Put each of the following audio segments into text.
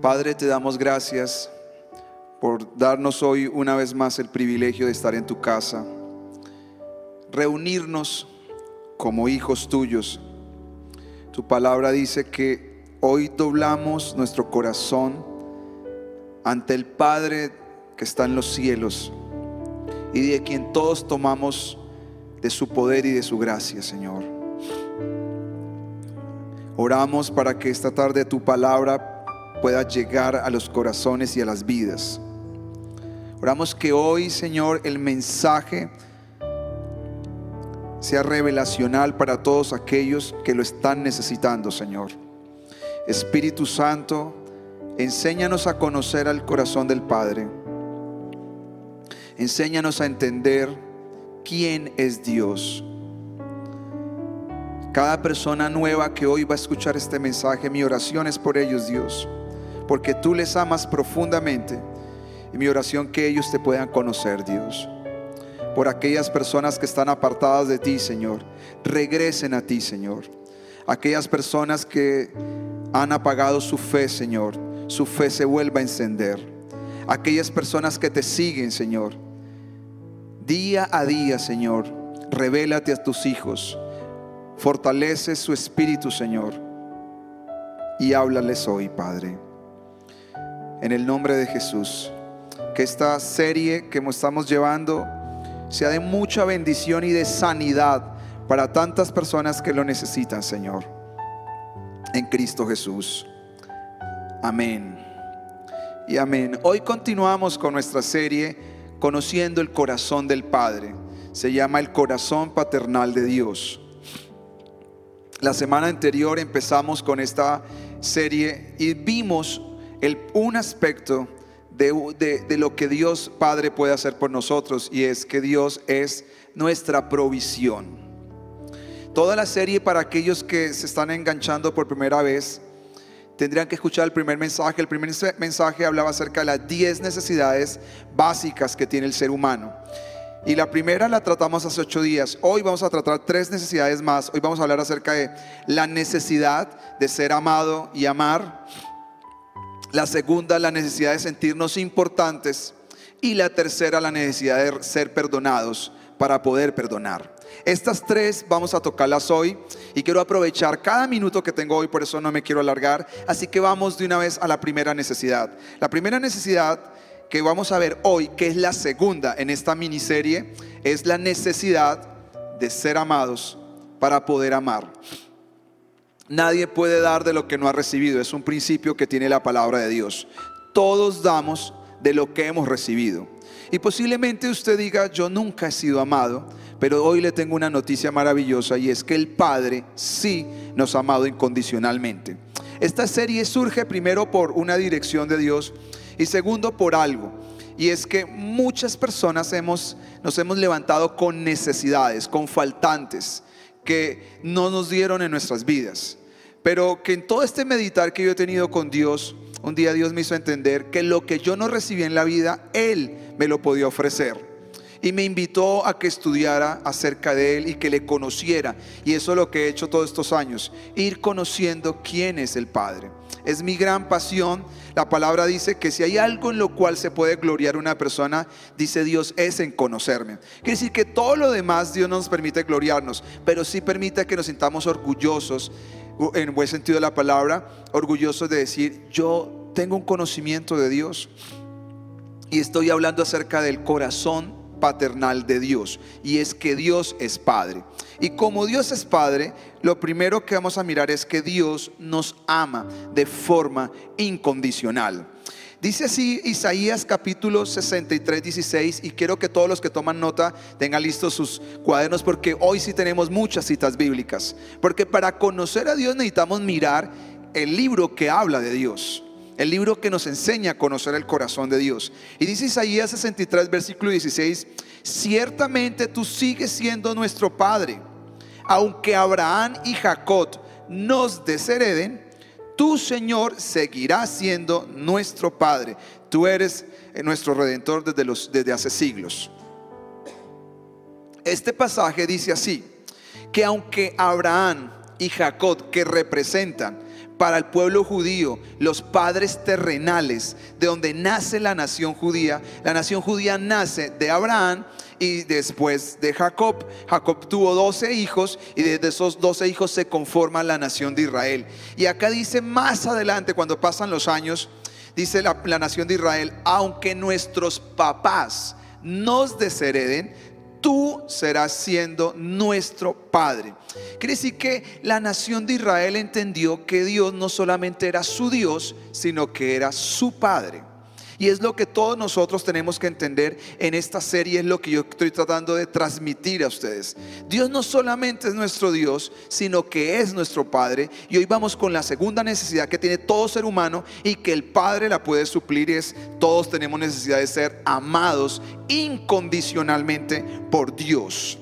Padre, te damos gracias por darnos hoy una vez más el privilegio de estar en tu casa, reunirnos como hijos tuyos. Tu palabra dice que hoy doblamos nuestro corazón ante el Padre que está en los cielos y de quien todos tomamos de su poder y de su gracia, Señor. Oramos para que esta tarde tu palabra pueda llegar a los corazones y a las vidas. Oramos que hoy, Señor, el mensaje sea revelacional para todos aquellos que lo están necesitando, Señor. Espíritu Santo, enséñanos a conocer al corazón del Padre. Enséñanos a entender quién es Dios. Cada persona nueva que hoy va a escuchar este mensaje, mi oración es por ellos, Dios, porque tú les amas profundamente. Y mi oración que ellos te puedan conocer, Dios. Por aquellas personas que están apartadas de ti, Señor, regresen a ti, Señor. Aquellas personas que han apagado su fe, Señor, su fe se vuelva a encender. Aquellas personas que te siguen, Señor, día a día, Señor, revélate a tus hijos. Fortalece su espíritu, Señor, y háblales hoy, Padre. En el nombre de Jesús, que esta serie que estamos llevando sea de mucha bendición y de sanidad para tantas personas que lo necesitan, Señor. En Cristo Jesús. Amén. Y amén. Hoy continuamos con nuestra serie Conociendo el corazón del Padre. Se llama el corazón paternal de Dios. La semana anterior empezamos con esta serie y vimos un aspecto de, de, lo que Dios Padre puede hacer por nosotros y es que Dios es nuestra provisión. Toda la serie para aquellos que se están enganchando por primera vez, tendrían que escuchar el primer mensaje. El primer mensaje hablaba acerca de las 10 necesidades básicas que tiene el ser humano. Y la primera la tratamos hace ocho días. Hoy vamos a tratar tres necesidades más. Hoy vamos a hablar acerca de la necesidad de ser amado y amar. La segunda, la necesidad de sentirnos importantes. Y la tercera, la necesidad de ser perdonados para poder perdonar. Estas tres vamos a tocarlas hoy y quiero aprovechar cada minuto que tengo hoy, por eso no me quiero alargar. Así que vamos de una vez a la primera necesidad. La primera necesidad que vamos a ver hoy, que es la segunda en esta miniserie, es la necesidad de ser amados para poder amar. Nadie puede dar de lo que no ha recibido, es un principio que tiene la palabra de Dios. Todos damos de lo que hemos recibido. Y posiblemente usted diga, yo nunca he sido amado, pero hoy le tengo una noticia maravillosa y es que el Padre sí nos ha amado incondicionalmente. Esta serie surge primero por una dirección de Dios y segundo, por algo. Y es que muchas personas hemos, nos hemos levantado con necesidades, con faltantes que no nos dieron en nuestras vidas. Pero que en todo este meditar que yo he tenido con Dios, un día Dios me hizo entender que lo que yo no recibí en la vida, Él me lo podía ofrecer y me invitó a que estudiara acerca de Él y que le conociera. Y eso es lo que he hecho todos estos años, ir conociendo quién es el Padre. Es mi gran pasión. La palabra dice que si hay algo en lo cual se puede gloriar una persona, dice Dios, es en conocerme. Quiere decir que todo lo demás Dios nos permite gloriarnos, pero sí permite que nos sintamos orgullosos, en buen sentido de la palabra, orgullosos de decir, yo tengo un conocimiento de Dios. Y estoy hablando acerca del corazón paternal de Dios y es que Dios es Padre. Y como Dios es Padre, lo primero que vamos a mirar es que Dios nos ama de forma incondicional. Dice así Isaías capítulo 63, 16, y quiero que todos los que toman nota tengan listos sus cuadernos porque hoy sí tenemos muchas citas bíblicas. Porque para conocer a Dios necesitamos mirar el libro que habla de Dios el libro que nos enseña a conocer el corazón de Dios. Y dice Isaías 63, versículo 16, ciertamente tú sigues siendo nuestro Padre, aunque Abraham y Jacob nos deshereden, tu Señor seguirá siendo nuestro Padre. Tú eres eh, nuestro redentor desde, los, desde hace siglos. Este pasaje dice así, que aunque Abraham y Jacob, que representan para el pueblo judío, los padres terrenales, de donde nace la nación judía. La nación judía nace de Abraham y después de Jacob. Jacob tuvo 12 hijos y desde esos 12 hijos se conforma la nación de Israel. Y acá dice más adelante, cuando pasan los años, dice la, la nación de Israel, aunque nuestros papás nos deshereden, tú serás siendo nuestro Padre. Quiere decir que la nación de Israel entendió que Dios no solamente era su Dios, sino que era su Padre. Y es lo que todos nosotros tenemos que entender en esta serie, es lo que yo estoy tratando de transmitir a ustedes. Dios no solamente es nuestro Dios, sino que es nuestro Padre. Y hoy vamos con la segunda necesidad que tiene todo ser humano y que el Padre la puede suplir es todos tenemos necesidad de ser amados incondicionalmente por Dios.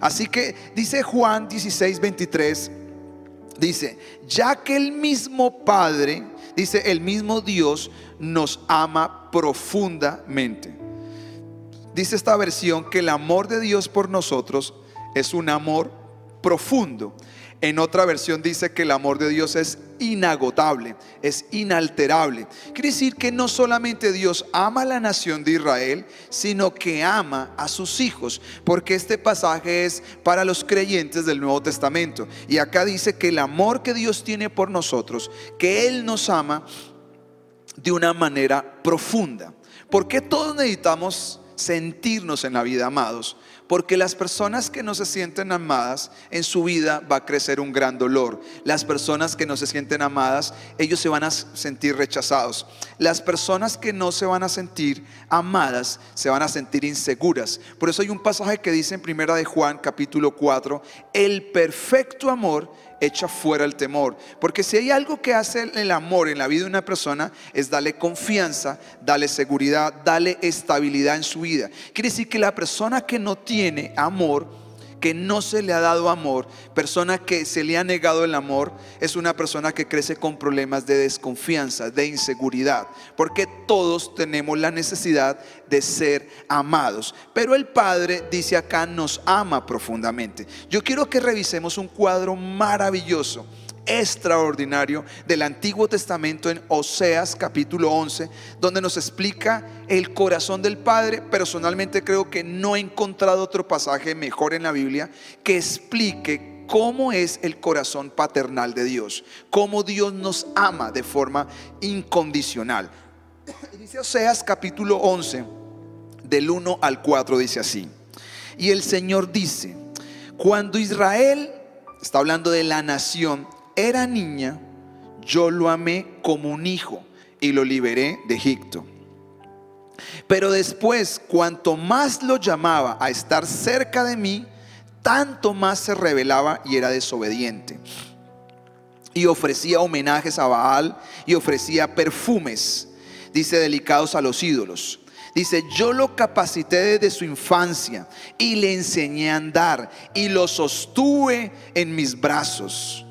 Así que dice Juan 16, 23, dice, ya que el mismo Padre, dice, el mismo Dios nos ama profundamente. Dice esta versión que el amor de Dios por nosotros es un amor profundo. En otra versión dice que el amor de Dios es inagotable, es inalterable. Quiere decir que no solamente Dios ama a la nación de Israel, sino que ama a sus hijos, porque este pasaje es para los creyentes del Nuevo Testamento. Y acá dice que el amor que Dios tiene por nosotros, que Él nos ama, de una manera profunda. porque todos necesitamos sentirnos en la vida amados? Porque las personas que no se sienten amadas, en su vida va a crecer un gran dolor. Las personas que no se sienten amadas, ellos se van a sentir rechazados. Las personas que no se van a sentir amadas, se van a sentir inseguras. Por eso hay un pasaje que dice en primera de Juan capítulo 4, el perfecto amor echa fuera el temor. Porque si hay algo que hace el amor en la vida de una persona es darle confianza, darle seguridad, darle estabilidad en su vida. Quiere decir que la persona que no tiene amor, que no se le ha dado amor, persona que se le ha negado el amor, es una persona que crece con problemas de desconfianza, de inseguridad, porque todos tenemos la necesidad de ser amados. Pero el Padre dice acá, nos ama profundamente. Yo quiero que revisemos un cuadro maravilloso extraordinario del Antiguo Testamento en Oseas capítulo 11, donde nos explica el corazón del Padre. Personalmente creo que no he encontrado otro pasaje mejor en la Biblia que explique cómo es el corazón paternal de Dios, cómo Dios nos ama de forma incondicional. Dice Oseas capítulo 11, del 1 al 4, dice así. Y el Señor dice, cuando Israel, está hablando de la nación, era niña, yo lo amé como un hijo y lo liberé de Egipto. Pero después, cuanto más lo llamaba a estar cerca de mí, tanto más se rebelaba y era desobediente. Y ofrecía homenajes a Baal y ofrecía perfumes, dice, delicados a los ídolos. Dice, yo lo capacité desde su infancia y le enseñé a andar y lo sostuve en mis brazos.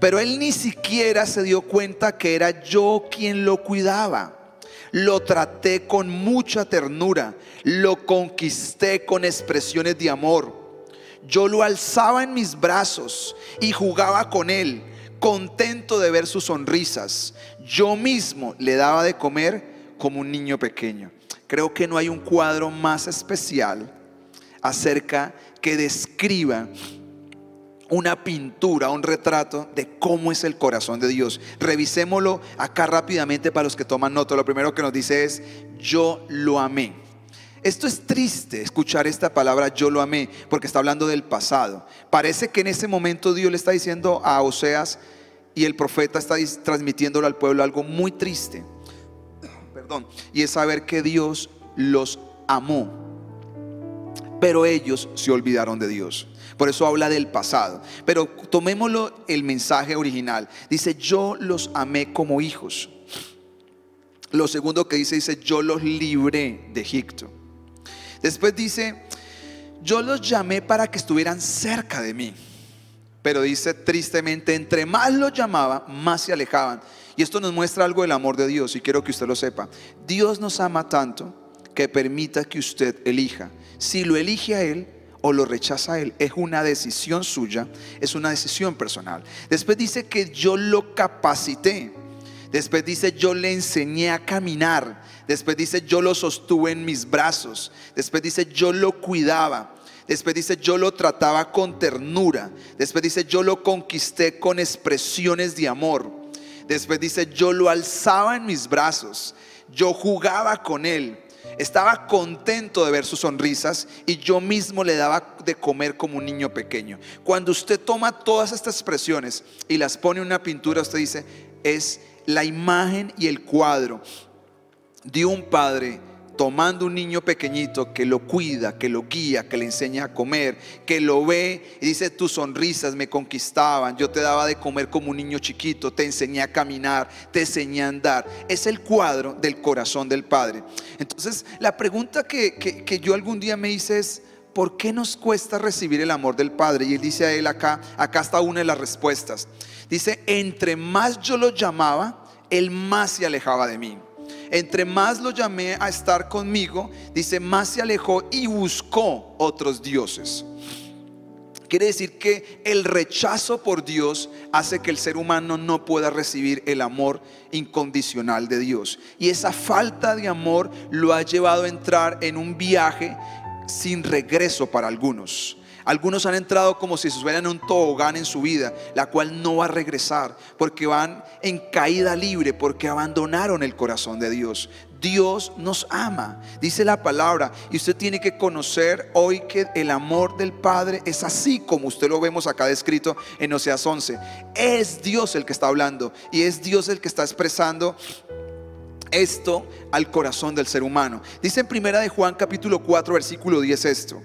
Pero él ni siquiera se dio cuenta que era yo quien lo cuidaba. Lo traté con mucha ternura, lo conquisté con expresiones de amor. Yo lo alzaba en mis brazos y jugaba con él, contento de ver sus sonrisas. Yo mismo le daba de comer como un niño pequeño. Creo que no hay un cuadro más especial acerca que describa una pintura, un retrato de cómo es el corazón de Dios. Revisémoslo acá rápidamente para los que toman nota. Lo primero que nos dice es, yo lo amé. Esto es triste escuchar esta palabra yo lo amé porque está hablando del pasado. Parece que en ese momento Dios le está diciendo a Oseas y el profeta está transmitiéndolo al pueblo algo muy triste. Perdón. Y es saber que Dios los amó. Pero ellos se olvidaron de Dios. Por eso habla del pasado. Pero tomémoslo el mensaje original. Dice, yo los amé como hijos. Lo segundo que dice, dice, yo los libré de Egipto. Después dice, yo los llamé para que estuvieran cerca de mí. Pero dice tristemente, entre más los llamaba, más se alejaban. Y esto nos muestra algo del amor de Dios y quiero que usted lo sepa. Dios nos ama tanto que permita que usted elija. Si lo elige a Él, o lo rechaza Él. Es una decisión suya, es una decisión personal. Después dice que yo lo capacité. Después dice yo le enseñé a caminar. Después dice yo lo sostuve en mis brazos. Después dice yo lo cuidaba. Después dice, yo lo trataba con ternura. Después dice, yo lo conquisté con expresiones de amor. Después dice, yo lo alzaba en mis brazos. Yo jugaba con él. Estaba contento de ver sus sonrisas y yo mismo le daba de comer como un niño pequeño. Cuando usted toma todas estas expresiones y las pone en una pintura, usted dice, es la imagen y el cuadro de un padre tomando un niño pequeñito que lo cuida, que lo guía, que le enseña a comer, que lo ve y dice, tus sonrisas me conquistaban, yo te daba de comer como un niño chiquito, te enseñé a caminar, te enseñé a andar. Es el cuadro del corazón del Padre. Entonces, la pregunta que, que yo algún día me hice es, ¿por qué nos cuesta recibir el amor del Padre? Y él dice a él acá, acá está una de las respuestas. Dice, entre más yo lo llamaba, él más se alejaba de mí. Entre más lo llamé a estar conmigo, dice, más se alejó y buscó otros dioses. Quiere decir que el rechazo por Dios hace que el ser humano no pueda recibir el amor incondicional de Dios. Y esa falta de amor lo ha llevado a entrar en un viaje sin regreso para algunos. Algunos han entrado como si estuvieran en un tobogán en su vida, la cual no va a regresar, porque van en caída libre, porque abandonaron el corazón de Dios. Dios nos ama, dice la palabra, y usted tiene que conocer hoy que el amor del Padre es así como usted lo vemos acá descrito en Oseas 11. Es Dios el que está hablando y es Dios el que está expresando esto al corazón del ser humano. Dice en primera de Juan capítulo 4 versículo 10 esto.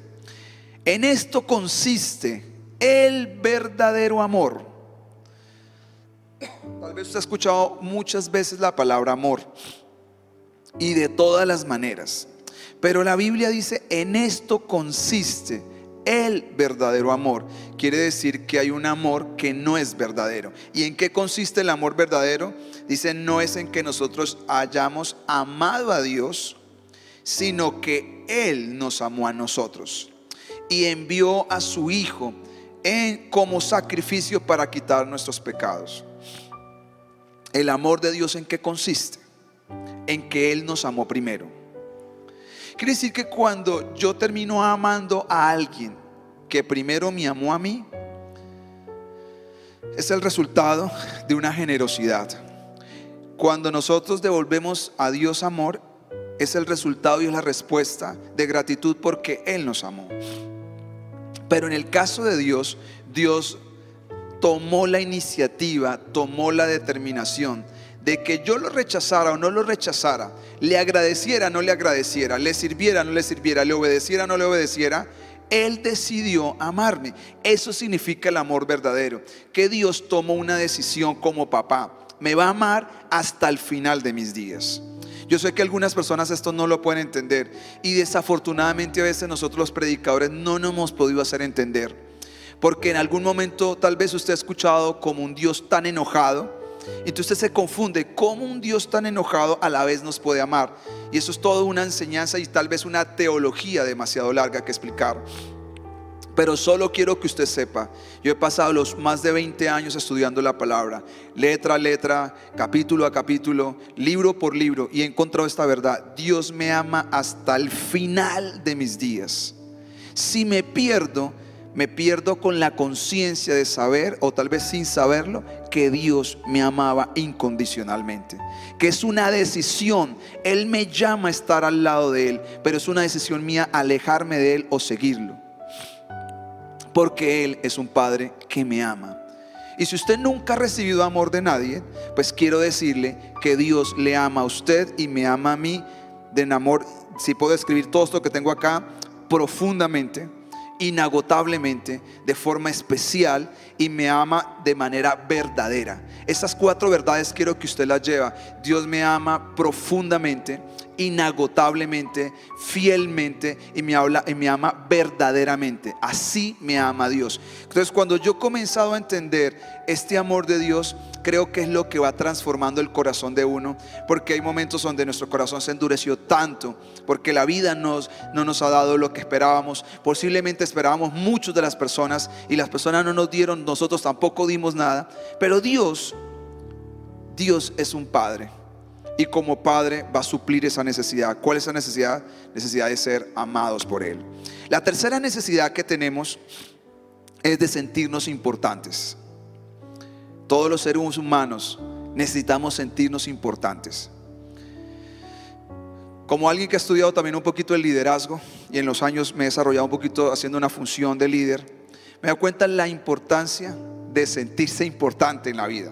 En esto consiste el verdadero amor. Tal vez usted ha escuchado muchas veces la palabra amor y de todas las maneras. Pero la Biblia dice, en esto consiste el verdadero amor. Quiere decir que hay un amor que no es verdadero. ¿Y en qué consiste el amor verdadero? Dice, no es en que nosotros hayamos amado a Dios, sino que Él nos amó a nosotros y envió a su Hijo en, como sacrificio para quitar nuestros pecados. El amor de Dios en qué consiste? En que Él nos amó primero. Quiere decir que cuando yo termino amando a alguien que primero me amó a mí, es el resultado de una generosidad. Cuando nosotros devolvemos a Dios amor, es el resultado y es la respuesta de gratitud porque Él nos amó. Pero en el caso de Dios, Dios tomó la iniciativa, tomó la determinación de que yo lo rechazara o no lo rechazara, le agradeciera o no le agradeciera, le sirviera o no le sirviera, le obedeciera o no le obedeciera, Él decidió amarme. Eso significa el amor verdadero, que Dios tomó una decisión como papá, me va a amar hasta el final de mis días. Yo sé que algunas personas esto no lo pueden entender y desafortunadamente a veces nosotros los predicadores no nos hemos podido hacer entender. Porque en algún momento tal vez usted ha escuchado como un Dios tan enojado y entonces se confunde cómo un Dios tan enojado a la vez nos puede amar. Y eso es toda una enseñanza y tal vez una teología demasiado larga que explicar. Pero solo quiero que usted sepa, yo he pasado los más de 20 años estudiando la palabra, letra a letra, capítulo a capítulo, libro por libro, y he encontrado esta verdad. Dios me ama hasta el final de mis días. Si me pierdo, me pierdo con la conciencia de saber, o tal vez sin saberlo, que Dios me amaba incondicionalmente. Que es una decisión. Él me llama a estar al lado de Él, pero es una decisión mía alejarme de Él o seguirlo porque Él es un Padre que me ama. Y si usted nunca ha recibido amor de nadie, pues quiero decirle que Dios le ama a usted y me ama a mí de amor, si puedo escribir todo esto que tengo acá, profundamente, inagotablemente, de forma especial y me ama de manera verdadera. Esas cuatro verdades quiero que usted las lleva. Dios me ama profundamente inagotablemente, fielmente y me habla y me ama verdaderamente. Así me ama Dios. Entonces, cuando yo he comenzado a entender este amor de Dios, creo que es lo que va transformando el corazón de uno, porque hay momentos donde nuestro corazón se endureció tanto, porque la vida nos, no nos ha dado lo que esperábamos, posiblemente esperábamos muchos de las personas y las personas no nos dieron, nosotros tampoco dimos nada, pero Dios, Dios es un Padre. Y como Padre va a suplir esa necesidad. ¿Cuál es esa necesidad? Necesidad de ser amados por Él. La tercera necesidad que tenemos es de sentirnos importantes. Todos los seres humanos necesitamos sentirnos importantes. Como alguien que ha estudiado también un poquito el liderazgo y en los años me he desarrollado un poquito haciendo una función de líder, me da cuenta la importancia de sentirse importante en la vida.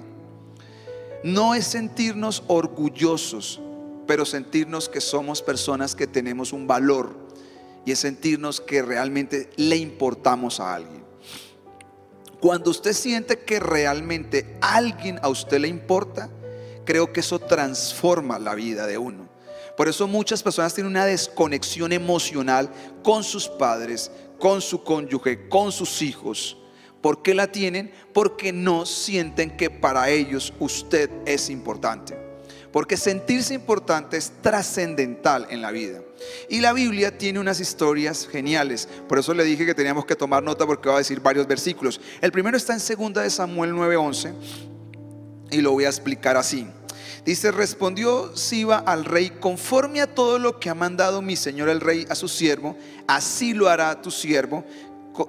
No es sentirnos orgullosos, pero sentirnos que somos personas que tenemos un valor y es sentirnos que realmente le importamos a alguien. Cuando usted siente que realmente alguien a usted le importa, creo que eso transforma la vida de uno. Por eso muchas personas tienen una desconexión emocional con sus padres, con su cónyuge, con sus hijos. ¿Por qué la tienen? Porque no sienten que para ellos usted es importante. Porque sentirse importante es trascendental en la vida. Y la Biblia tiene unas historias geniales. Por eso le dije que teníamos que tomar nota porque va a decir varios versículos. El primero está en 2 de Samuel 9:11 y lo voy a explicar así. Dice, respondió Siba al rey, conforme a todo lo que ha mandado mi señor el rey a su siervo, así lo hará tu siervo.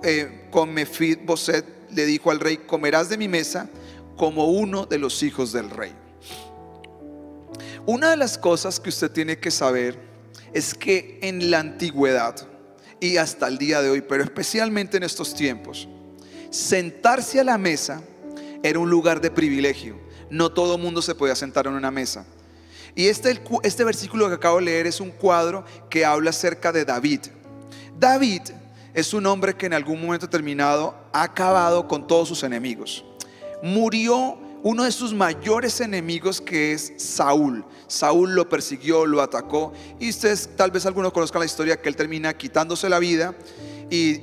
Eh, con Mefid Boset le dijo al rey, comerás de mi mesa como uno de los hijos del rey. Una de las cosas que usted tiene que saber es que en la antigüedad y hasta el día de hoy, pero especialmente en estos tiempos, sentarse a la mesa era un lugar de privilegio. No todo mundo se podía sentar en una mesa. Y este, este versículo que acabo de leer es un cuadro que habla acerca de David. David es un hombre que en algún momento determinado ha acabado con todos sus enemigos. Murió uno de sus mayores enemigos que es Saúl. Saúl lo persiguió, lo atacó y ustedes tal vez algunos conozcan la historia que él termina quitándose la vida y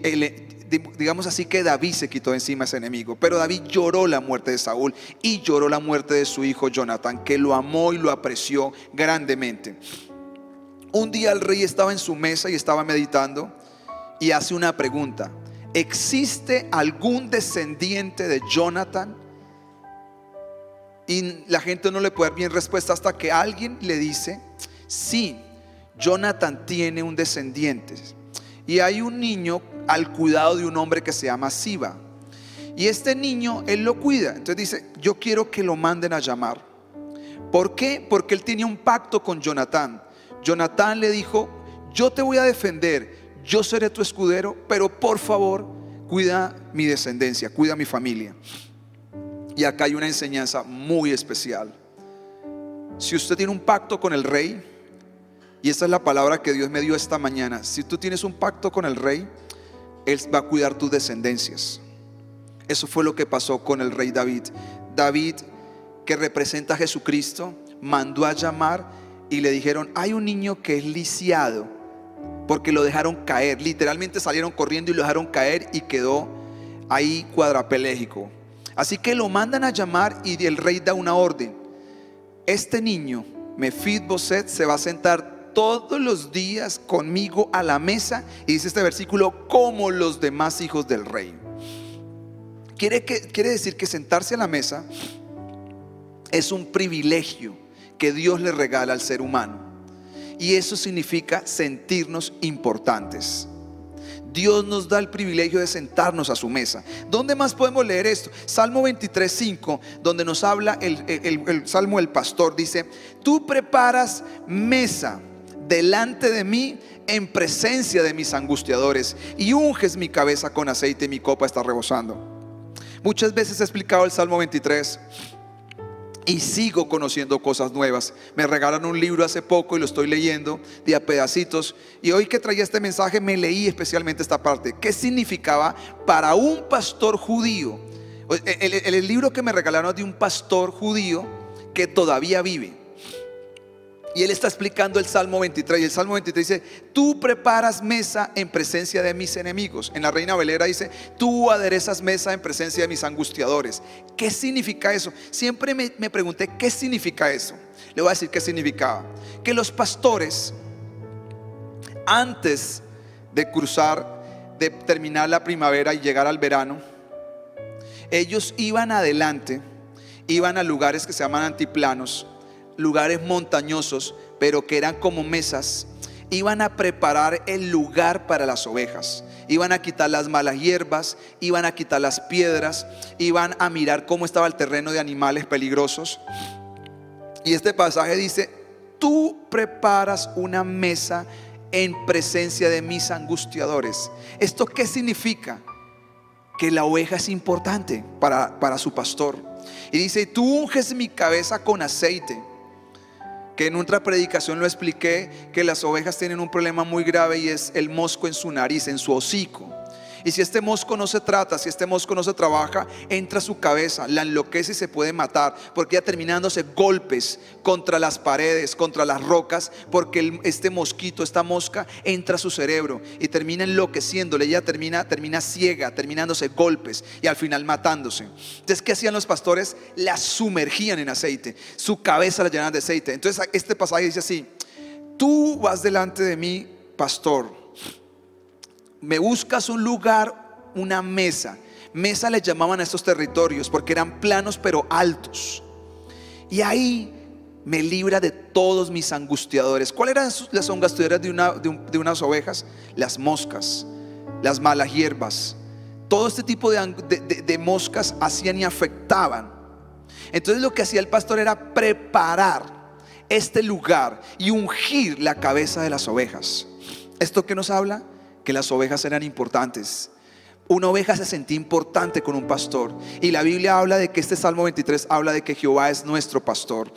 digamos así que David se quitó encima ese enemigo. Pero David lloró la muerte de Saúl y lloró la muerte de su hijo Jonathan, que lo amó y lo apreció grandemente. Un día el rey estaba en su mesa y estaba meditando y hace una pregunta. ¿Existe algún descendiente de Jonathan? Y la gente no le puede dar bien respuesta hasta que alguien le dice, sí, Jonathan tiene un descendiente. Y hay un niño al cuidado de un hombre que se llama Siba. Y este niño, él lo cuida. Entonces dice, yo quiero que lo manden a llamar. ¿Por qué? Porque él tenía un pacto con Jonathan. Jonathan le dijo, yo te voy a defender, yo seré tu escudero, pero por favor, cuida mi descendencia, cuida mi familia. Y acá hay una enseñanza muy especial. Si usted tiene un pacto con el rey, y esta es la palabra que Dios me dio esta mañana, si tú tienes un pacto con el rey, Él va a cuidar tus descendencias. Eso fue lo que pasó con el rey David. David, que representa a Jesucristo, mandó a llamar y le dijeron, hay un niño que es lisiado, porque lo dejaron caer. Literalmente salieron corriendo y lo dejaron caer y quedó ahí cuadrapelégico. Así que lo mandan a llamar y el rey da una orden. Este niño, Boset, se va a sentar todos los días conmigo a la mesa y dice este versículo como los demás hijos del rey. Quiere, que, quiere decir que sentarse a la mesa es un privilegio que Dios le regala al ser humano. Y eso significa sentirnos importantes. Dios nos da el privilegio de sentarnos a su mesa. ¿Dónde más podemos leer esto? Salmo 23, 5, donde nos habla el, el Salmo del pastor. Dice, tú preparas mesa delante de mí en presencia de mis angustiadores y unges mi cabeza con aceite y mi copa está rebosando. Muchas veces he explicado el Salmo 23 y sigo conociendo cosas nuevas. Me regalaron un libro hace poco y lo estoy leyendo de a pedacitos. Y hoy que traía este mensaje me leí especialmente esta parte. ¿Qué significaba para un pastor judío? El, libro que me regalaron es de un pastor judío que todavía vive. Y él está explicando el Salmo 23. Y el Salmo 23 dice, tú preparas mesa en presencia de mis enemigos. En la Reina Velera dice, tú aderezas mesa en presencia de mis angustiadores. ¿Qué significa eso? Siempre me, me pregunté, ¿qué significa eso? Le voy a decir qué significaba. Que los pastores, antes de cruzar, de terminar la primavera y llegar al verano, ellos iban adelante, iban a lugares que se llaman antiplanos lugares montañosos, pero que eran como mesas, iban a preparar el lugar para las ovejas. Iban a quitar las malas hierbas, iban a quitar las piedras, iban a mirar cómo estaba el terreno de animales peligrosos. Y este pasaje dice, tú preparas una mesa en presencia de mis angustiadores. ¿Esto qué significa? Que la oveja es importante para, para su pastor. Y dice, tú unges mi cabeza con aceite que en otra predicación lo expliqué, que las ovejas tienen un problema muy grave y es el mosco en su nariz, en su hocico. Y si este mosco no se trata, si este mosco no se trabaja, entra su cabeza, la enloquece y se puede matar, porque ya terminándose golpes contra las paredes, contra las rocas, porque este mosquito, esta mosca, entra a su cerebro y termina enloqueciéndole, ella termina, termina ciega, terminándose golpes y al final matándose. Entonces, ¿qué hacían los pastores? La sumergían en aceite, su cabeza la llenaban de aceite. Entonces, este pasaje dice así, tú vas delante de mí, pastor me buscas un lugar, una mesa. Mesa le llamaban a estos territorios porque eran planos pero altos. Y ahí me libra de todos mis angustiadores. ¿Cuáles eran las angustiadoras de, una, de, unas ovejas? Las moscas, las malas hierbas. Todo este tipo de, de moscas hacían y afectaban. Entonces lo que hacía el pastor era preparar este lugar y ungir la cabeza de las ovejas. ¿Esto qué nos habla? Que las ovejas eran importantes. Una oveja se sentía importante con un pastor. Y la Biblia habla de que este Salmo 23 habla de que Jehová es nuestro pastor.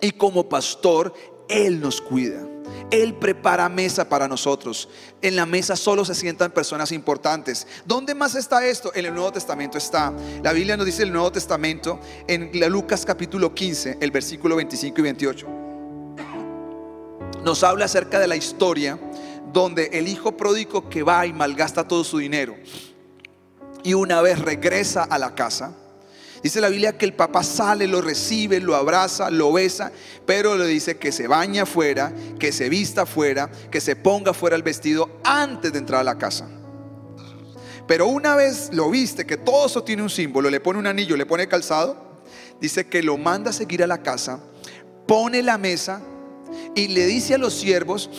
Y como pastor, Él nos cuida. Él prepara mesa para nosotros. En la mesa solo se sientan personas importantes. ¿Dónde más está esto? En el Nuevo Testamento está. La Biblia nos dice el Nuevo Testamento en Lucas capítulo 15, el versículo 25 y 28. Nos habla acerca de la historia donde el hijo pródigo que va y malgasta todo su dinero y una vez regresa a la casa, dice la Biblia que el papá sale, lo recibe, lo abraza, lo besa, pero le dice que se baña afuera, que se vista afuera, que se ponga fuera el vestido antes de entrar a la casa. Pero una vez lo viste, que todo eso tiene un símbolo, le pone un anillo, le pone calzado, dice que lo manda a seguir a la casa, pone la mesa y le dice a los siervos,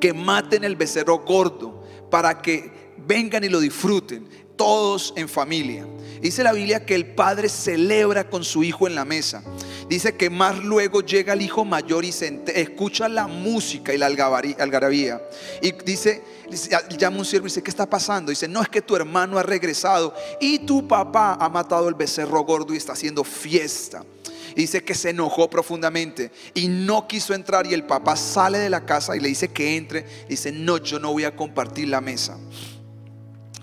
que maten el becerro gordo para que vengan y lo disfruten, todos en familia. Dice la Biblia que el padre celebra con su hijo en la mesa. Dice que más luego llega el hijo mayor y se escucha la música y la algarabía. Y dice, llama un siervo y dice, ¿qué está pasando? Dice, no es que tu hermano ha regresado y tu papá ha matado el becerro gordo y está haciendo fiesta dice que se enojó profundamente y no quiso entrar y el papá sale de la casa y le dice que entre. dice, no, yo no voy a compartir la mesa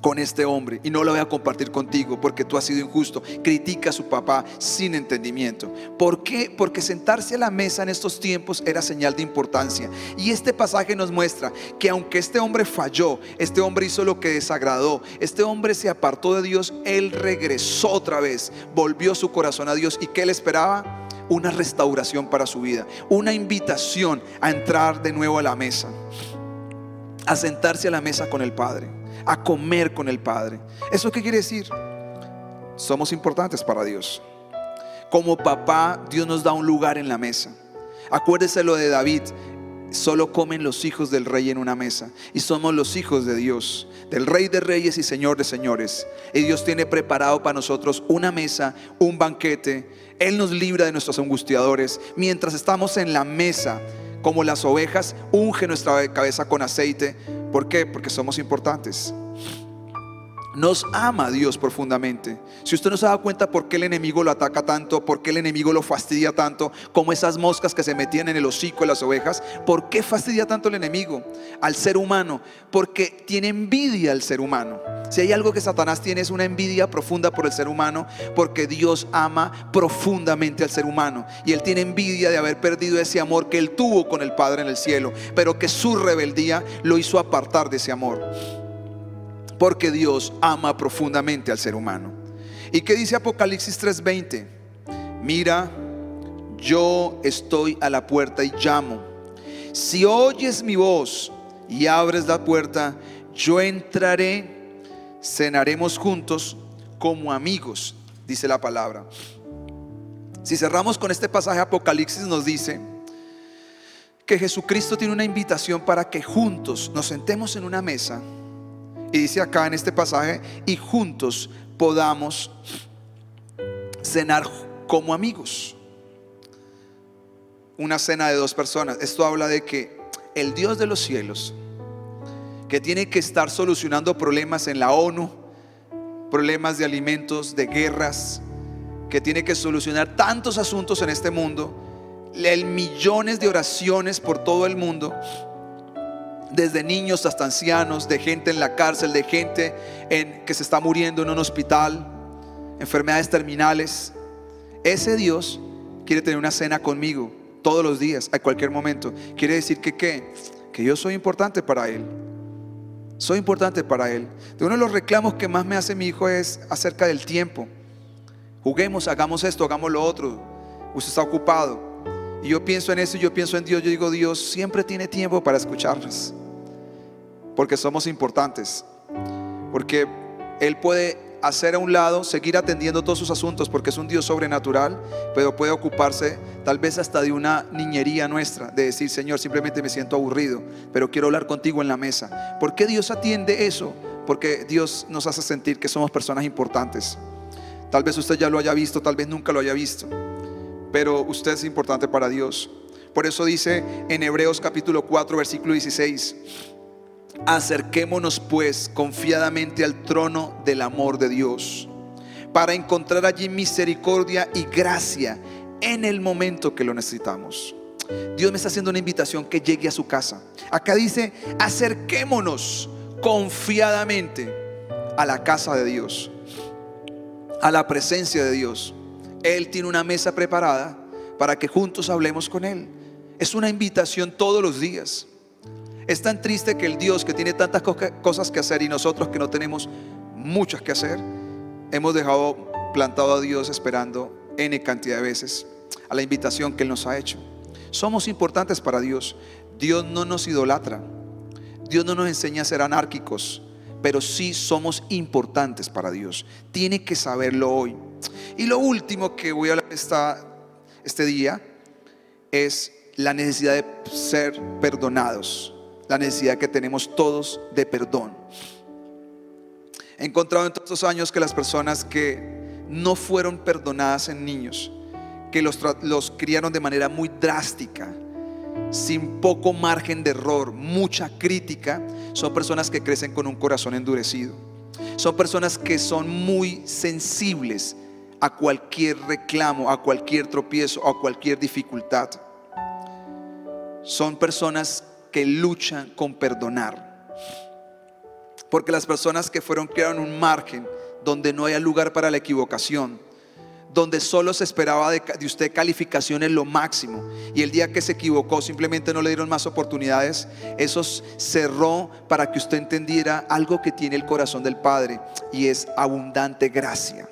con este hombre y no lo voy a compartir contigo porque tú has sido injusto. Critica a su papá sin entendimiento. ¿Por qué? Porque sentarse a la mesa en estos tiempos era señal de importancia. Y este pasaje nos muestra que aunque este hombre falló, este hombre hizo lo que desagradó, este hombre se apartó de Dios, él regresó otra vez, volvió su corazón a Dios y ¿qué le esperaba? Una restauración para su vida, una invitación a entrar de nuevo a la mesa, a sentarse a la mesa con el Padre a comer con el Padre. ¿Eso qué quiere decir? Somos importantes para Dios. Como papá, Dios nos da un lugar en la mesa. Acuérdese lo de David. Solo comen los hijos del rey en una mesa. Y somos los hijos de Dios, del rey de reyes y señor de señores. Y Dios tiene preparado para nosotros una mesa, un banquete. Él nos libra de nuestros angustiadores. Mientras estamos en la mesa, como las ovejas, unge nuestra cabeza con aceite. ¿Por qué? Porque somos importantes. Nos ama Dios profundamente. Si usted no se da cuenta por qué el enemigo lo ataca tanto, por qué el enemigo lo fastidia tanto, como esas moscas que se metían en el hocico de las ovejas, ¿por qué fastidia tanto el enemigo al ser humano? Porque tiene envidia al ser humano. Si hay algo que Satanás tiene es una envidia profunda por el ser humano, porque Dios ama profundamente al ser humano. Y él tiene envidia de haber perdido ese amor que él tuvo con el Padre en el cielo, pero que su rebeldía lo hizo apartar de ese amor porque Dios ama profundamente al ser humano. ¿Y qué dice Apocalipsis 3:20? Mira, yo estoy a la puerta y llamo. Si oyes mi voz y abres la puerta, yo entraré, cenaremos juntos como amigos, dice la palabra. Si cerramos con este pasaje, Apocalipsis nos dice que Jesucristo tiene una invitación para que juntos nos sentemos en una mesa y dice acá en este pasaje, y juntos podamos cenar como amigos. Una cena de dos personas. Esto habla de que el Dios de los cielos, que tiene que estar solucionando problemas en la ONU, problemas de alimentos, de guerras, que tiene que solucionar tantos asuntos en este mundo, millones de oraciones por todo el mundo, desde niños hasta ancianos, de gente en la cárcel, de gente en, que se está muriendo en un hospital, enfermedades terminales. Ese Dios quiere tener una cena conmigo todos los días, a cualquier momento. Quiere decir que qué? Que yo soy importante para Él. Soy importante para Él. De uno de los reclamos que más me hace mi hijo es acerca del tiempo. Juguemos, hagamos esto, hagamos lo otro. Usted está ocupado. Y yo pienso en eso y yo pienso en Dios. Yo digo, Dios siempre tiene tiempo para escucharnos porque somos importantes, porque Él puede hacer a un lado, seguir atendiendo todos sus asuntos, porque es un Dios sobrenatural, pero puede ocuparse tal vez hasta de una niñería nuestra, de decir, Señor, simplemente me siento aburrido, pero quiero hablar contigo en la mesa. ¿Por qué Dios atiende eso? Porque Dios nos hace sentir que somos personas importantes. Tal vez usted ya lo haya visto, tal vez nunca lo haya visto, pero usted es importante para Dios. Por eso dice en Hebreos capítulo 4, versículo 16, Acerquémonos pues confiadamente al trono del amor de Dios para encontrar allí misericordia y gracia en el momento que lo necesitamos. Dios me está haciendo una invitación que llegue a su casa. Acá dice, acerquémonos confiadamente a la casa de Dios, a la presencia de Dios. Él tiene una mesa preparada para que juntos hablemos con Él. Es una invitación todos los días. Es tan triste que el Dios que tiene tantas cosas que hacer y nosotros que no tenemos muchas que hacer, hemos dejado plantado a Dios esperando N cantidad de veces a la invitación que Él nos ha hecho. Somos importantes para Dios. Dios no nos idolatra. Dios no nos enseña a ser anárquicos, pero sí somos importantes para Dios. Tiene que saberlo hoy. Y lo último que voy a hablar esta, este día es la necesidad de ser perdonados la necesidad que tenemos todos de perdón. He encontrado en todos estos años que las personas que no fueron perdonadas en niños, que los, los criaron de manera muy drástica, sin poco margen de error, mucha crítica, son personas que crecen con un corazón endurecido. Son personas que son muy sensibles a cualquier reclamo, a cualquier tropiezo, a cualquier dificultad. Son personas que luchan con perdonar. Porque las personas que fueron crearon un margen donde no haya lugar para la equivocación, donde solo se esperaba de, usted calificaciones lo máximo y el día que se equivocó simplemente no le dieron más oportunidades, eso cerró para que usted entendiera algo que tiene el corazón del Padre y es abundante gracia.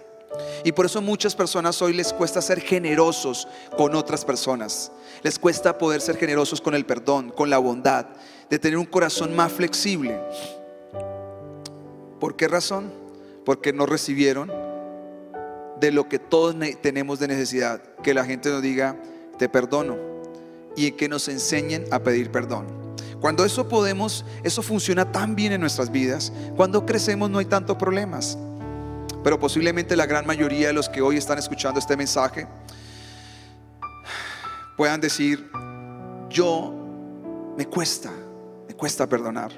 Y por eso muchas personas hoy les cuesta ser generosos con otras personas. Les cuesta poder ser generosos con el perdón, con la bondad, de tener un corazón más flexible. ¿Por qué razón? Porque no recibieron de lo que todos tenemos de necesidad. Que la gente nos diga, te perdono. Y que nos enseñen a pedir perdón. Cuando eso podemos, eso funciona tan bien en nuestras vidas. Cuando crecemos no hay tantos problemas. Pero posiblemente la gran mayoría de los que hoy están escuchando este mensaje puedan decir, yo me cuesta, me cuesta perdonar.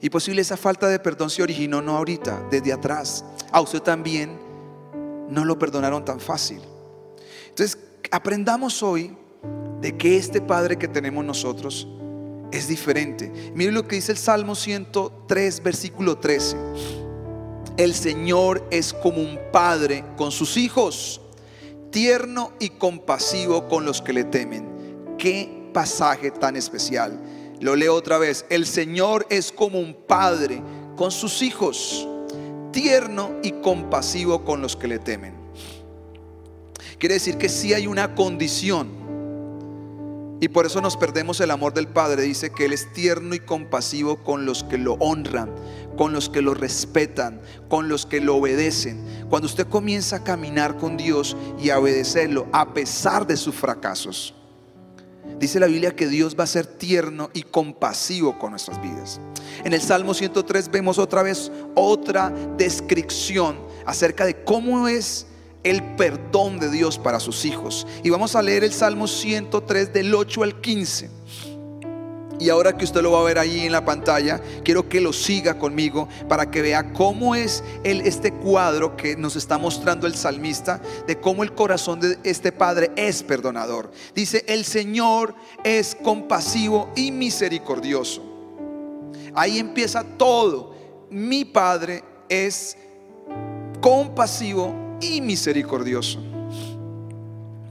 Y posible esa falta de perdón se originó no ahorita, desde atrás. A usted también no lo perdonaron tan fácil. Entonces, aprendamos hoy de que este Padre que tenemos nosotros es diferente. Mire lo que dice el Salmo 103, versículo 13. El Señor es como un padre con sus hijos, tierno y compasivo con los que le temen. Qué pasaje tan especial. Lo leo otra vez. El Señor es como un padre con sus hijos, tierno y compasivo con los que le temen. Quiere decir que si hay una condición. Y por eso nos perdemos el amor del Padre. Dice que Él es tierno y compasivo con los que lo honran, con los que lo respetan, con los que lo obedecen. Cuando usted comienza a caminar con Dios y a obedecerlo a pesar de sus fracasos, Dice la Biblia que Dios va a ser tierno y compasivo con nuestras vidas. En el Salmo 103 vemos otra vez otra descripción acerca de cómo es el perdón de Dios para sus hijos. Y vamos a leer el Salmo 103 del 8 al 15. Y ahora que usted lo va a ver ahí en la pantalla, quiero que lo siga conmigo para que vea cómo es el, este cuadro que nos está mostrando el salmista de cómo el corazón de este Padre es perdonador. Dice, el Señor es compasivo y misericordioso. Ahí empieza todo. Mi Padre es compasivo y misericordioso.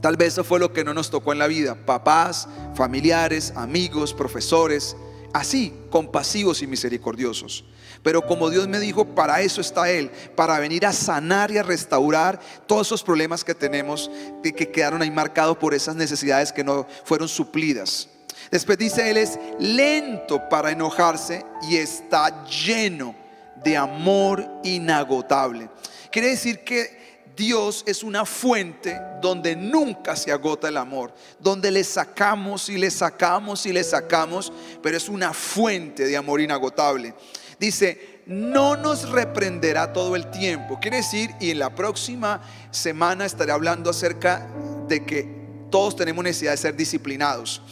Tal vez eso fue lo que no nos tocó en la vida. Papás, familiares, amigos, profesores, así, compasivos y misericordiosos. Pero como Dios me dijo, para eso está Él, para venir a sanar y a restaurar todos esos problemas que tenemos, que, que quedaron ahí marcados por esas necesidades que no fueron suplidas. Después dice, Él es lento para enojarse y está lleno de amor inagotable. Quiere decir que Dios es una fuente donde nunca se agota el amor, donde le sacamos y le sacamos y le sacamos, pero es una fuente de amor inagotable. Dice, no nos reprenderá todo el tiempo. Quiere decir, y en la próxima semana estaré hablando acerca de que todos tenemos necesidad de ser disciplinados.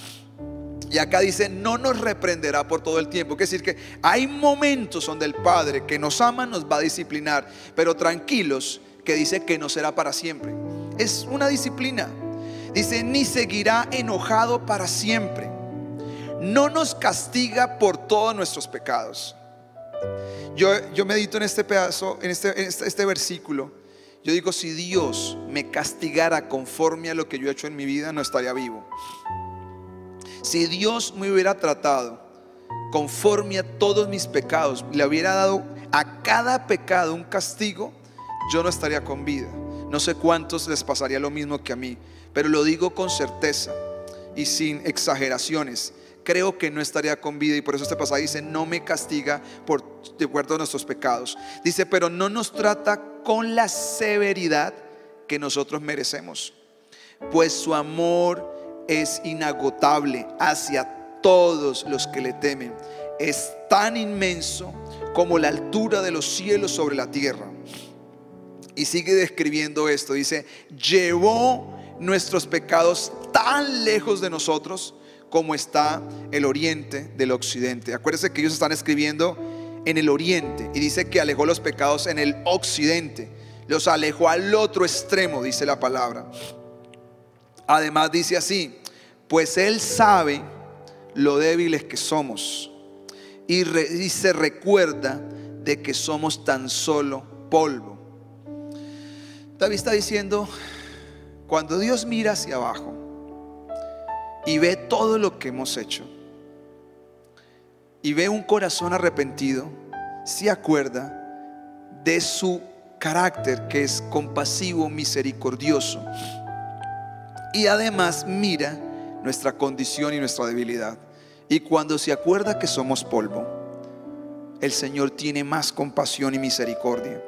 Y acá dice, no nos reprenderá por todo el tiempo. Quiere decir que hay momentos donde el Padre que nos ama nos va a disciplinar, pero tranquilos que dice que no será para siempre. Es una disciplina. Dice, ni seguirá enojado para siempre. No nos castiga por todos nuestros pecados. Yo, yo medito en este pedazo, en este, en este, este versículo. Yo digo, si Dios me castigara conforme a lo que yo he hecho en mi vida, no estaría vivo. Si Dios me hubiera tratado conforme a todos mis pecados, le hubiera dado a cada pecado un castigo, yo no estaría con vida. No sé cuántos les pasaría lo mismo que a mí, pero lo digo con certeza y sin exageraciones. Creo que no estaría con vida y por eso este pasaje dice, no me castiga por de acuerdo a nuestros pecados. Dice, pero no nos trata con la severidad que nosotros merecemos, pues su amor es inagotable hacia todos los que le temen. Es tan inmenso como la altura de los cielos sobre la tierra. Y sigue describiendo esto. Dice, llevó nuestros pecados tan lejos de nosotros como está el oriente del occidente. Acuérdense que ellos están escribiendo en el oriente y dice que alejó los pecados en el occidente. Los alejó al otro extremo, dice la palabra. Además dice así, pues Él sabe lo débiles que somos y, y se recuerda de que somos tan solo polvo. David está diciendo, cuando Dios mira hacia abajo y ve todo lo que hemos hecho y ve un corazón arrepentido, se acuerda de su carácter que es compasivo, misericordioso. Y además mira nuestra condición y nuestra debilidad. Y cuando se acuerda que somos polvo, el Señor tiene más compasión y misericordia.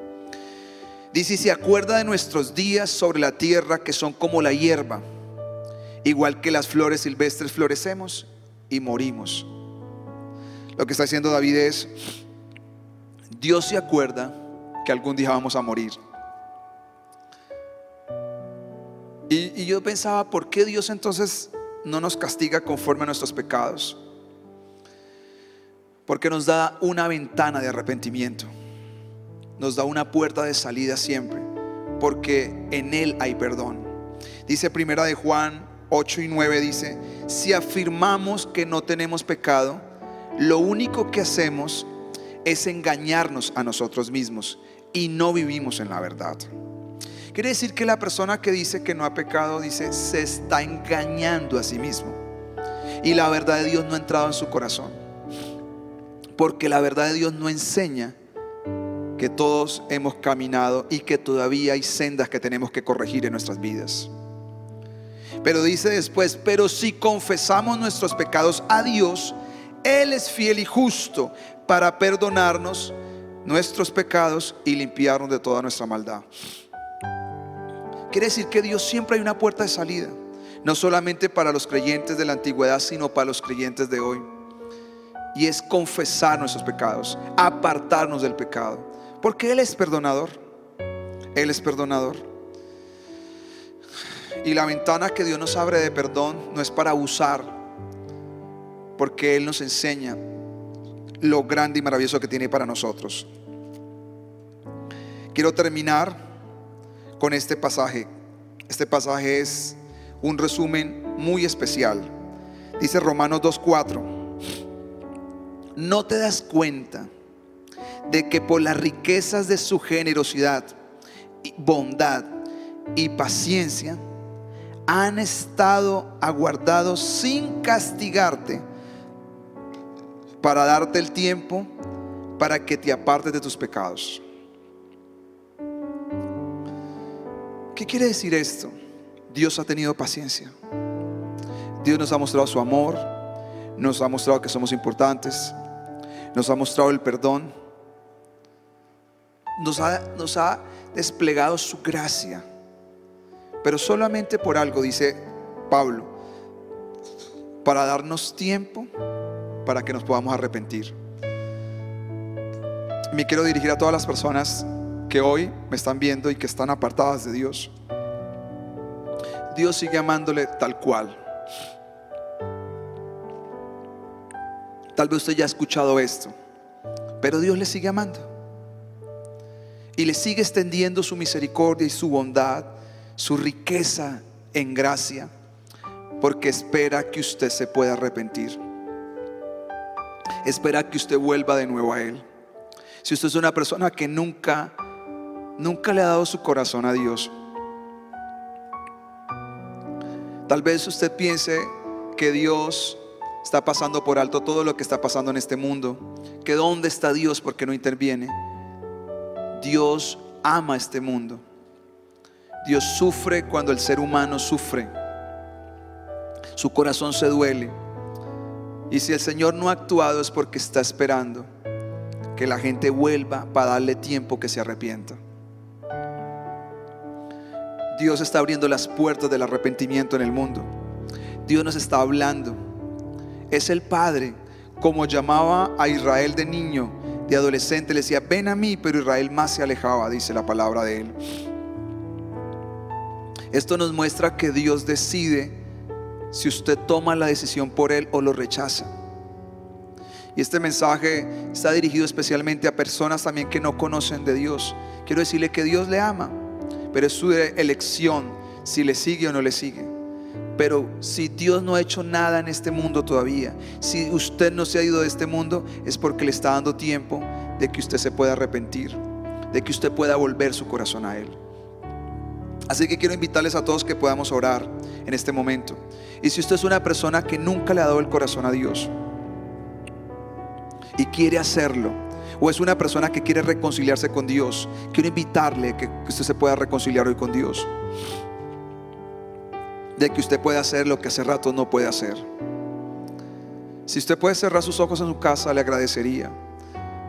Dice, se acuerda de nuestros días sobre la tierra que son como la hierba, igual que las flores silvestres florecemos y morimos. Lo que está diciendo David es, Dios se acuerda que algún día vamos a morir. Y, y, yo pensaba, ¿por qué Dios entonces no nos castiga conforme a nuestros pecados? Porque nos da una ventana de arrepentimiento. Nos da una puerta de salida siempre. Porque en Él hay perdón. Dice primera de Juan 8 y 9, dice, si afirmamos que no tenemos pecado, lo único que hacemos es engañarnos a nosotros mismos y no vivimos en la verdad. Quiere decir que la persona que dice que no ha pecado, dice, se está engañando a sí mismo. Y la verdad de Dios no ha entrado en su corazón. Porque la verdad de Dios no enseña que todos hemos caminado y que todavía hay sendas que tenemos que corregir en nuestras vidas. Pero dice después, pero si confesamos nuestros pecados a Dios, Él es fiel y justo para perdonarnos nuestros pecados y limpiarnos de toda nuestra maldad. Quiere decir que Dios siempre hay una puerta de salida, no solamente para los creyentes de la antigüedad, sino para los creyentes de hoy. Y es confesar nuestros pecados, apartarnos del pecado, porque Él es perdonador. Él es perdonador. Y la ventana que Dios nos abre de perdón no es para abusar, porque Él nos enseña lo grande y maravilloso que tiene para nosotros. Quiero terminar con este pasaje. Este pasaje es un resumen muy especial. Dice Romanos 2.4. No te das cuenta de que por las riquezas de su generosidad, bondad y paciencia, han estado aguardados sin castigarte para darte el tiempo para que te apartes de tus pecados. ¿Qué quiere decir esto? Dios ha tenido paciencia. Dios nos ha mostrado su amor, nos ha mostrado que somos importantes, nos ha mostrado el perdón, nos ha, desplegado su gracia, pero solamente por algo, dice Pablo, para darnos tiempo para que nos podamos arrepentir. Me quiero dirigir a todas las personas que hoy me están viendo y que están apartadas de Dios. Dios sigue amándole tal cual. Tal vez usted ya ha escuchado esto, pero Dios le sigue amando. Y le sigue extendiendo su misericordia y su bondad, su riqueza en gracia, porque espera que usted se pueda arrepentir. Espera que usted vuelva de nuevo a Él. Si usted es una persona que nunca, nunca le ha dado su corazón a Dios, tal vez usted piense que Dios está pasando por alto todo lo que está pasando en este mundo, que dónde está Dios porque no interviene. Dios ama este mundo. Dios sufre cuando el ser humano sufre. Su corazón se duele. Y si el Señor no ha actuado es porque está esperando que la gente vuelva para darle tiempo que se arrepienta. Dios está abriendo las puertas del arrepentimiento en el mundo. Dios nos está hablando. Es el Padre, como llamaba a Israel de niño, de adolescente, le decía, ven a mí, pero Israel más se alejaba, dice la palabra de él. Esto nos muestra que Dios decide si usted toma la decisión por Él o lo rechaza. Y este mensaje está dirigido especialmente a personas también que no conocen de Dios. Quiero decirle que Dios le ama, pero es su elección si le sigue o no le sigue. Pero si Dios no ha hecho nada en este mundo todavía, si usted no se ha ido de este mundo, es porque le está dando tiempo de que usted se pueda arrepentir, de que usted pueda volver su corazón a Él. Así que quiero invitarles a todos que podamos orar en este momento. Y si usted es una persona que nunca le ha dado el corazón a Dios y quiere hacerlo, o es una persona que quiere reconciliarse con Dios, quiero invitarle que usted se pueda reconciliar hoy con Dios. De que usted pueda hacer lo que hace rato no puede hacer. Si usted puede cerrar sus ojos en su casa, le agradecería.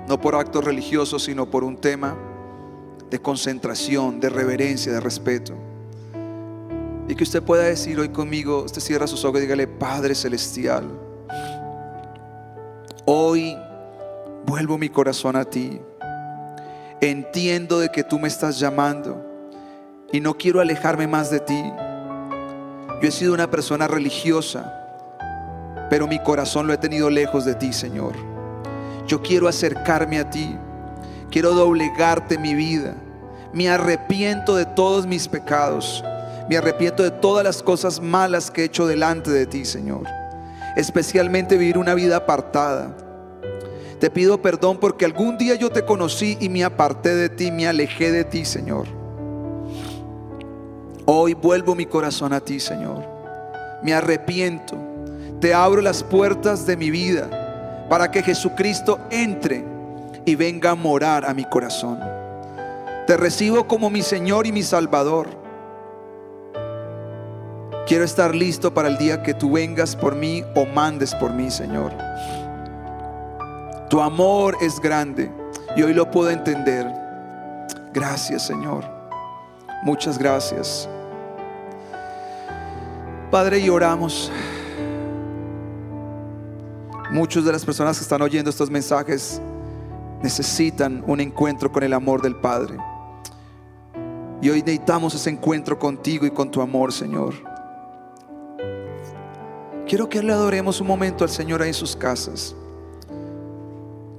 No por actos religiosos, sino por un tema de concentración, de reverencia, de respeto. Y que usted pueda decir hoy conmigo, usted cierra sus ojos y dígale, Padre Celestial, hoy vuelvo mi corazón a ti. Entiendo de que tú me estás llamando y no quiero alejarme más de ti. Yo he sido una persona religiosa, pero mi corazón lo he tenido lejos de ti, Señor. Yo quiero acercarme a ti. Quiero doblegarte mi vida. Me arrepiento de todos mis pecados. Me arrepiento de todas las cosas malas que he hecho delante de ti, Señor. Especialmente vivir una vida apartada. Te pido perdón porque algún día yo te conocí y me aparté de ti, me alejé de ti, Señor. Hoy vuelvo mi corazón a ti, Señor. Me arrepiento. Te abro las puertas de mi vida para que Jesucristo entre y venga a morar a mi corazón. Te recibo como mi Señor y mi Salvador. Quiero estar listo para el día que tú vengas por mí o mandes por mí, Señor. Tu amor es grande y hoy lo puedo entender. Gracias, Señor. Muchas gracias. Padre, y oramos. Muchas de las personas que están oyendo estos mensajes necesitan un encuentro con el amor del Padre. Y hoy necesitamos ese encuentro contigo y con tu amor, Señor. Quiero que le adoremos un momento al Señor ahí en sus casas.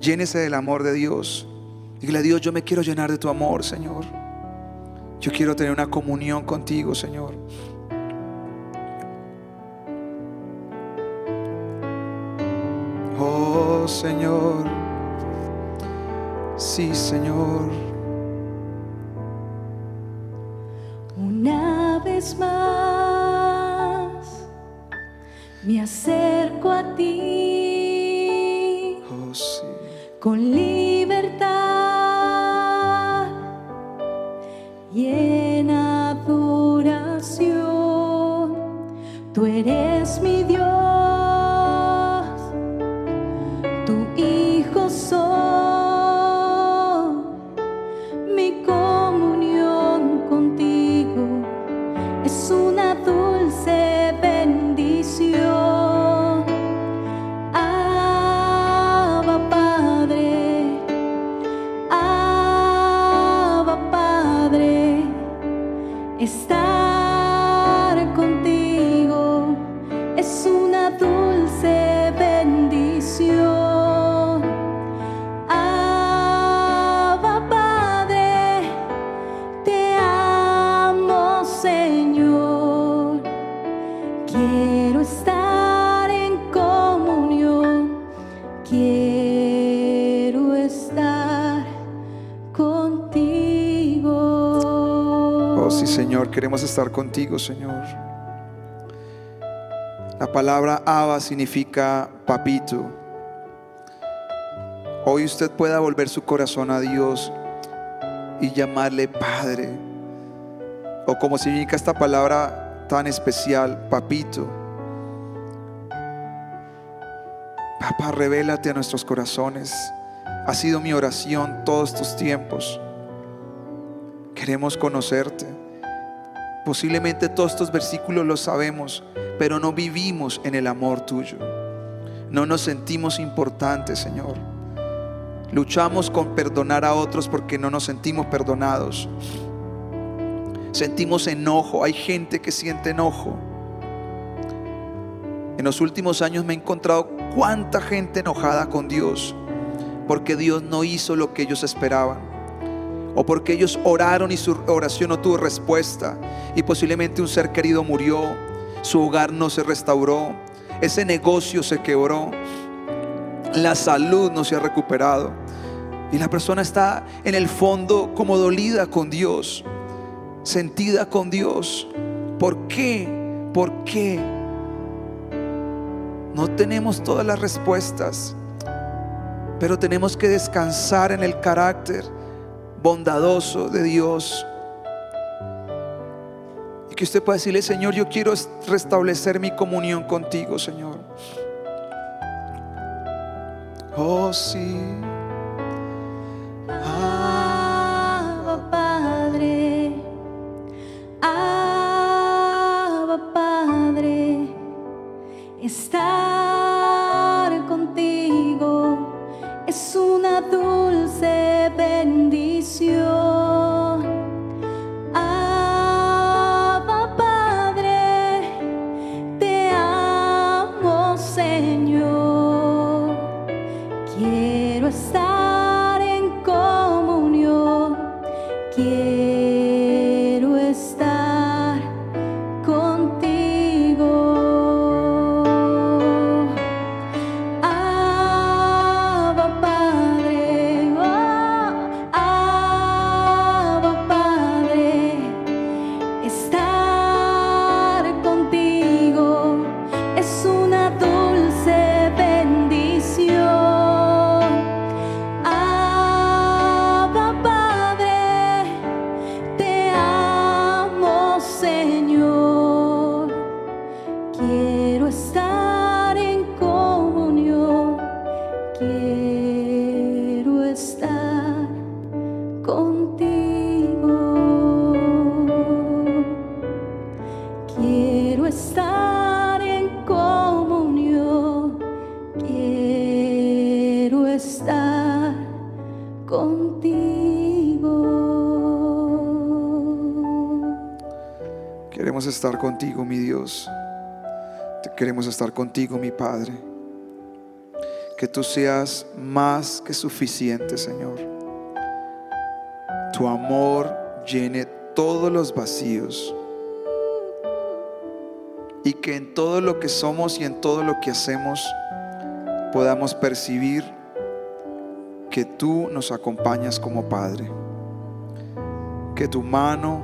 Llénese del amor de Dios. Dile a Dios, yo me quiero llenar de tu amor, Señor. Yo quiero tener una comunión contigo, Señor. Oh, Señor. Sí, Señor. Una vez más me acerco a ti Oh, sí. con estar contigo, Señor. La palabra Abba significa papito. Hoy usted pueda volver su corazón a Dios y llamarle Padre. O como significa esta palabra tan especial, papito. Papá, revélate a nuestros corazones. Ha sido mi oración todos estos tiempos. Queremos conocerte. Posiblemente todos estos versículos los sabemos, pero no vivimos en el amor tuyo. No nos sentimos importantes, Señor. Luchamos con perdonar a otros porque no nos sentimos perdonados. Sentimos enojo. Hay gente que siente enojo. En los últimos años me he encontrado cuánta gente enojada con Dios porque Dios no hizo lo que ellos esperaban o porque ellos oraron y su oración no tuvo respuesta y posiblemente un ser querido murió, su hogar no se restauró, ese negocio se quebró, la salud no se ha recuperado y la persona está en el fondo como dolida con Dios, sentida con Dios. ¿Por qué? ¿Por qué? No tenemos todas las respuestas, pero tenemos que descansar en el carácter bondadoso de Dios. Y que usted pueda decirle, Señor, yo quiero restablecer mi comunión contigo, Señor. Oh, sí. Padre, Padre, estar Queremos estar contigo, mi Padre. Que tú seas más que suficiente, Señor. Tu amor llene todos los vacíos. Y que en todo lo que somos y en todo lo que hacemos podamos percibir que tú nos acompañas como Padre. Que tu mano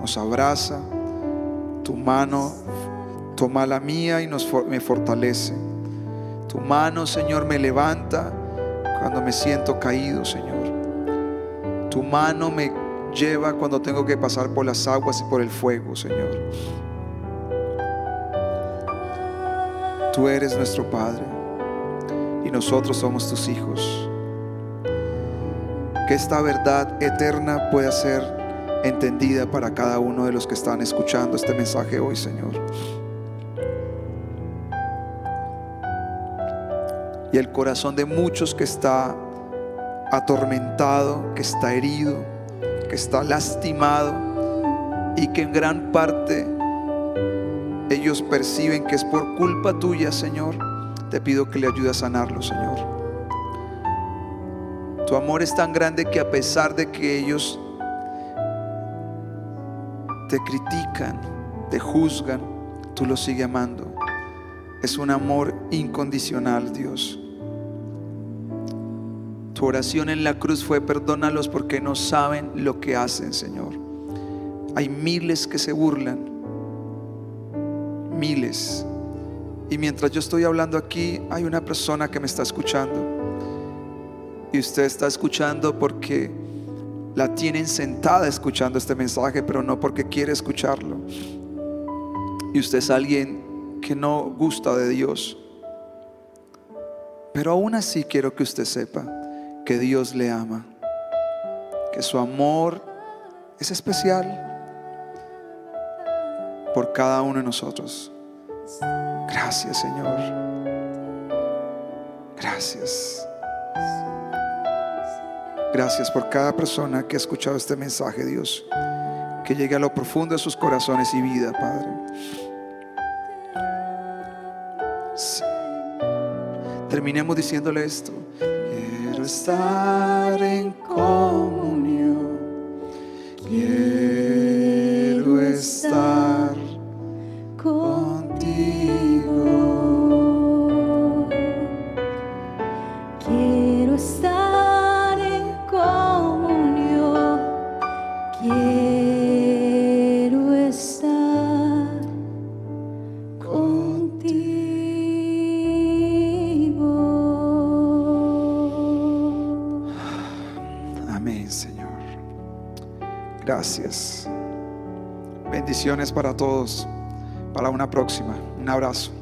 nos abraza, tu mano toma la mía y nos, me fortalece. Tu mano, Señor, me levanta cuando me siento caído, Señor. Tu mano me lleva cuando tengo que pasar por las aguas y por el fuego, Señor. Tú eres nuestro Padre y nosotros somos tus hijos. Que esta verdad eterna pueda ser entendida para cada uno de los que están escuchando este mensaje hoy, Señor. y el corazón de muchos que está atormentado, que está herido, que está lastimado y que en gran parte ellos perciben que es por culpa tuya, Señor. Te pido que le ayude a sanarlo, Señor. Tu amor es tan grande que a pesar de que ellos te critican, te juzgan, tú los sigues amando. Es un amor incondicional, Dios. Tu oración en la cruz fue perdónalos porque no saben lo que hacen, Señor. Hay miles que se burlan. Miles. Y mientras yo estoy hablando aquí, hay una persona que me está escuchando. Y usted está escuchando porque la tienen sentada escuchando este mensaje, pero no porque quiere escucharlo. Y usted es alguien que no gusta de Dios. Pero aún así quiero que usted sepa que Dios le ama, que su amor es especial por cada uno de nosotros. Gracias Señor. Gracias. Gracias por cada persona que ha escuchado este mensaje, Dios. Que llegue a lo profundo de sus corazones y vida, Padre. Terminemos diciéndole esto. Quiero estar en comunión. Quiero estar Gracias. Bendiciones para todos. Para una próxima. Un abrazo.